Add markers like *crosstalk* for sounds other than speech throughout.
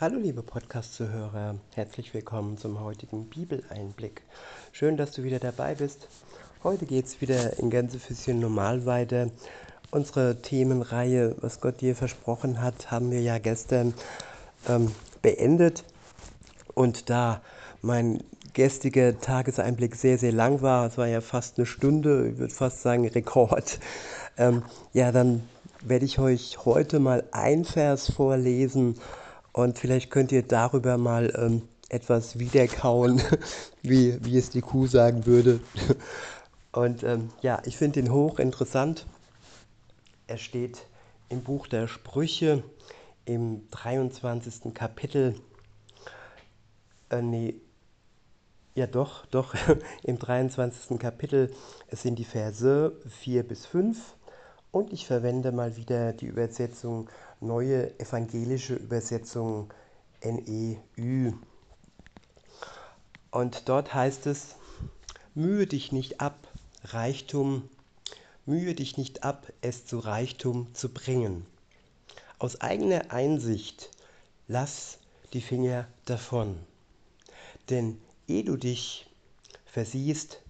Hallo liebe Podcast-Zuhörer, herzlich willkommen zum heutigen Bibeleinblick. Schön, dass du wieder dabei bist. Heute geht es wieder in Gänsefüßchen normal weiter. Unsere Themenreihe, was Gott dir versprochen hat, haben wir ja gestern ähm, beendet. Und da mein gestriger Tageseinblick sehr, sehr lang war, es war ja fast eine Stunde, ich würde fast sagen Rekord, ähm, ja, dann werde ich euch heute mal ein Vers vorlesen und vielleicht könnt ihr darüber mal ähm, etwas wiederkauen, *laughs* wie, wie es die Kuh sagen würde. *laughs* Und ähm, ja, ich finde ihn hochinteressant. Er steht im Buch der Sprüche im 23. Kapitel. Äh, nee, ja doch, doch, *laughs* im 23. Kapitel. Es sind die Verse 4 bis 5. Und ich verwende mal wieder die Übersetzung Neue Evangelische Übersetzung NEÜ. Und dort heißt es, mühe dich nicht ab, Reichtum, mühe dich nicht ab, es zu Reichtum zu bringen. Aus eigener Einsicht lass die Finger davon. Denn ehe du dich versiehst,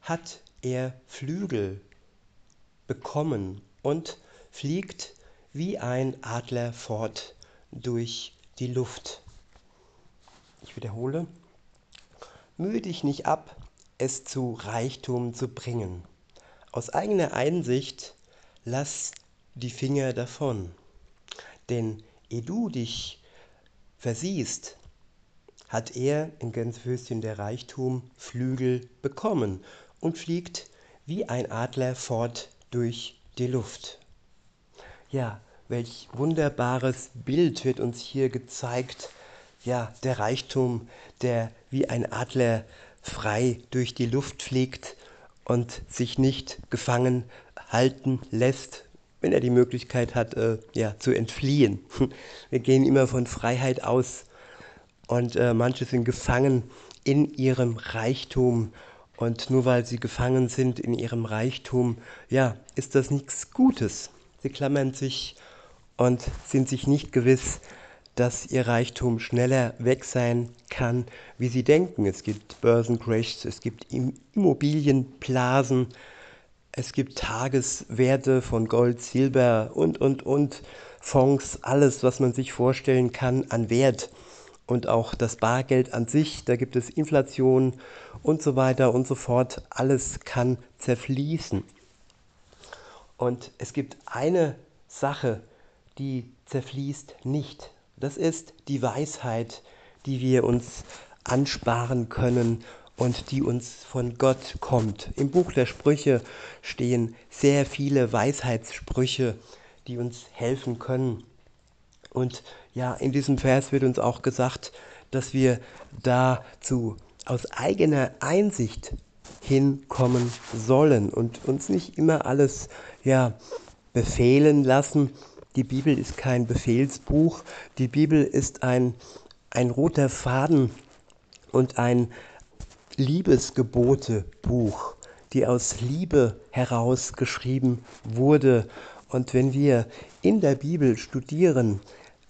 hat er Flügel bekommen und fliegt wie ein Adler fort durch die Luft. Ich wiederhole, mühe dich nicht ab, es zu Reichtum zu bringen. Aus eigener Einsicht lass die Finger davon. Denn ehe du dich versiehst, hat er in Gänsefüßchen der Reichtum Flügel bekommen und fliegt wie ein Adler fort durch die Luft. Ja, welch wunderbares Bild wird uns hier gezeigt. Ja, der Reichtum, der wie ein Adler frei durch die Luft fliegt und sich nicht gefangen halten lässt, wenn er die Möglichkeit hat, äh, ja, zu entfliehen. *laughs* Wir gehen immer von Freiheit aus und äh, manche sind gefangen in ihrem Reichtum und nur weil sie gefangen sind in ihrem Reichtum, ja, ist das nichts Gutes. Sie klammern sich und sind sich nicht gewiss, dass ihr Reichtum schneller weg sein kann, wie sie denken. Es gibt Börsencrashs, es gibt Immobilienblasen, es gibt Tageswerte von Gold, Silber und, und, und, Fonds, alles, was man sich vorstellen kann an Wert. Und auch das Bargeld an sich, da gibt es Inflation und so weiter und so fort. Alles kann zerfließen. Und es gibt eine Sache, die zerfließt nicht. Das ist die Weisheit, die wir uns ansparen können und die uns von Gott kommt. Im Buch der Sprüche stehen sehr viele Weisheitssprüche, die uns helfen können. Und ja, in diesem Vers wird uns auch gesagt, dass wir dazu aus eigener Einsicht hinkommen sollen und uns nicht immer alles ja befehlen lassen, die Bibel ist kein Befehlsbuch, die Bibel ist ein, ein roter Faden und ein Liebesgebotebuch, die aus Liebe heraus geschrieben wurde. Und wenn wir in der Bibel studieren,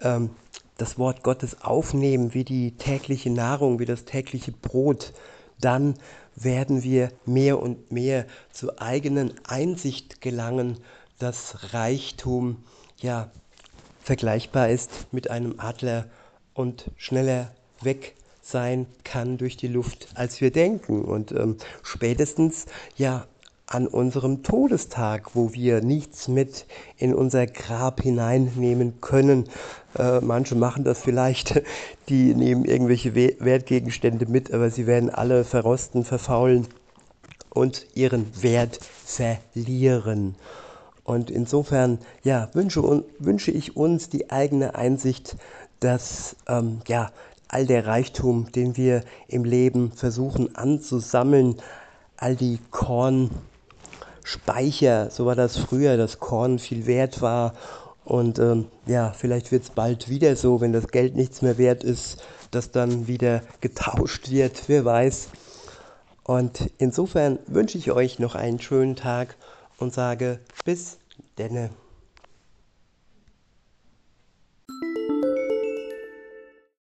ähm, das Wort Gottes aufnehmen wie die tägliche Nahrung, wie das tägliche Brot, dann werden wir mehr und mehr zur eigenen Einsicht gelangen, dass Reichtum ja vergleichbar ist mit einem Adler und schneller weg sein kann durch die Luft, als wir denken. Und ähm, spätestens ja an unserem Todestag, wo wir nichts mit in unser Grab hineinnehmen können. Äh, manche machen das vielleicht, *laughs* die nehmen irgendwelche Wertgegenstände mit, aber sie werden alle verrosten, verfaulen und ihren Wert verlieren. Und insofern ja, wünsche, wünsche ich uns die eigene Einsicht, dass ähm, ja, all der Reichtum, den wir im Leben versuchen anzusammeln, all die Kornspeicher, so war das früher, dass Korn viel wert war. Und ähm, ja, vielleicht wird es bald wieder so, wenn das Geld nichts mehr wert ist, dass dann wieder getauscht wird, wer weiß. Und insofern wünsche ich euch noch einen schönen Tag und sage bis denne.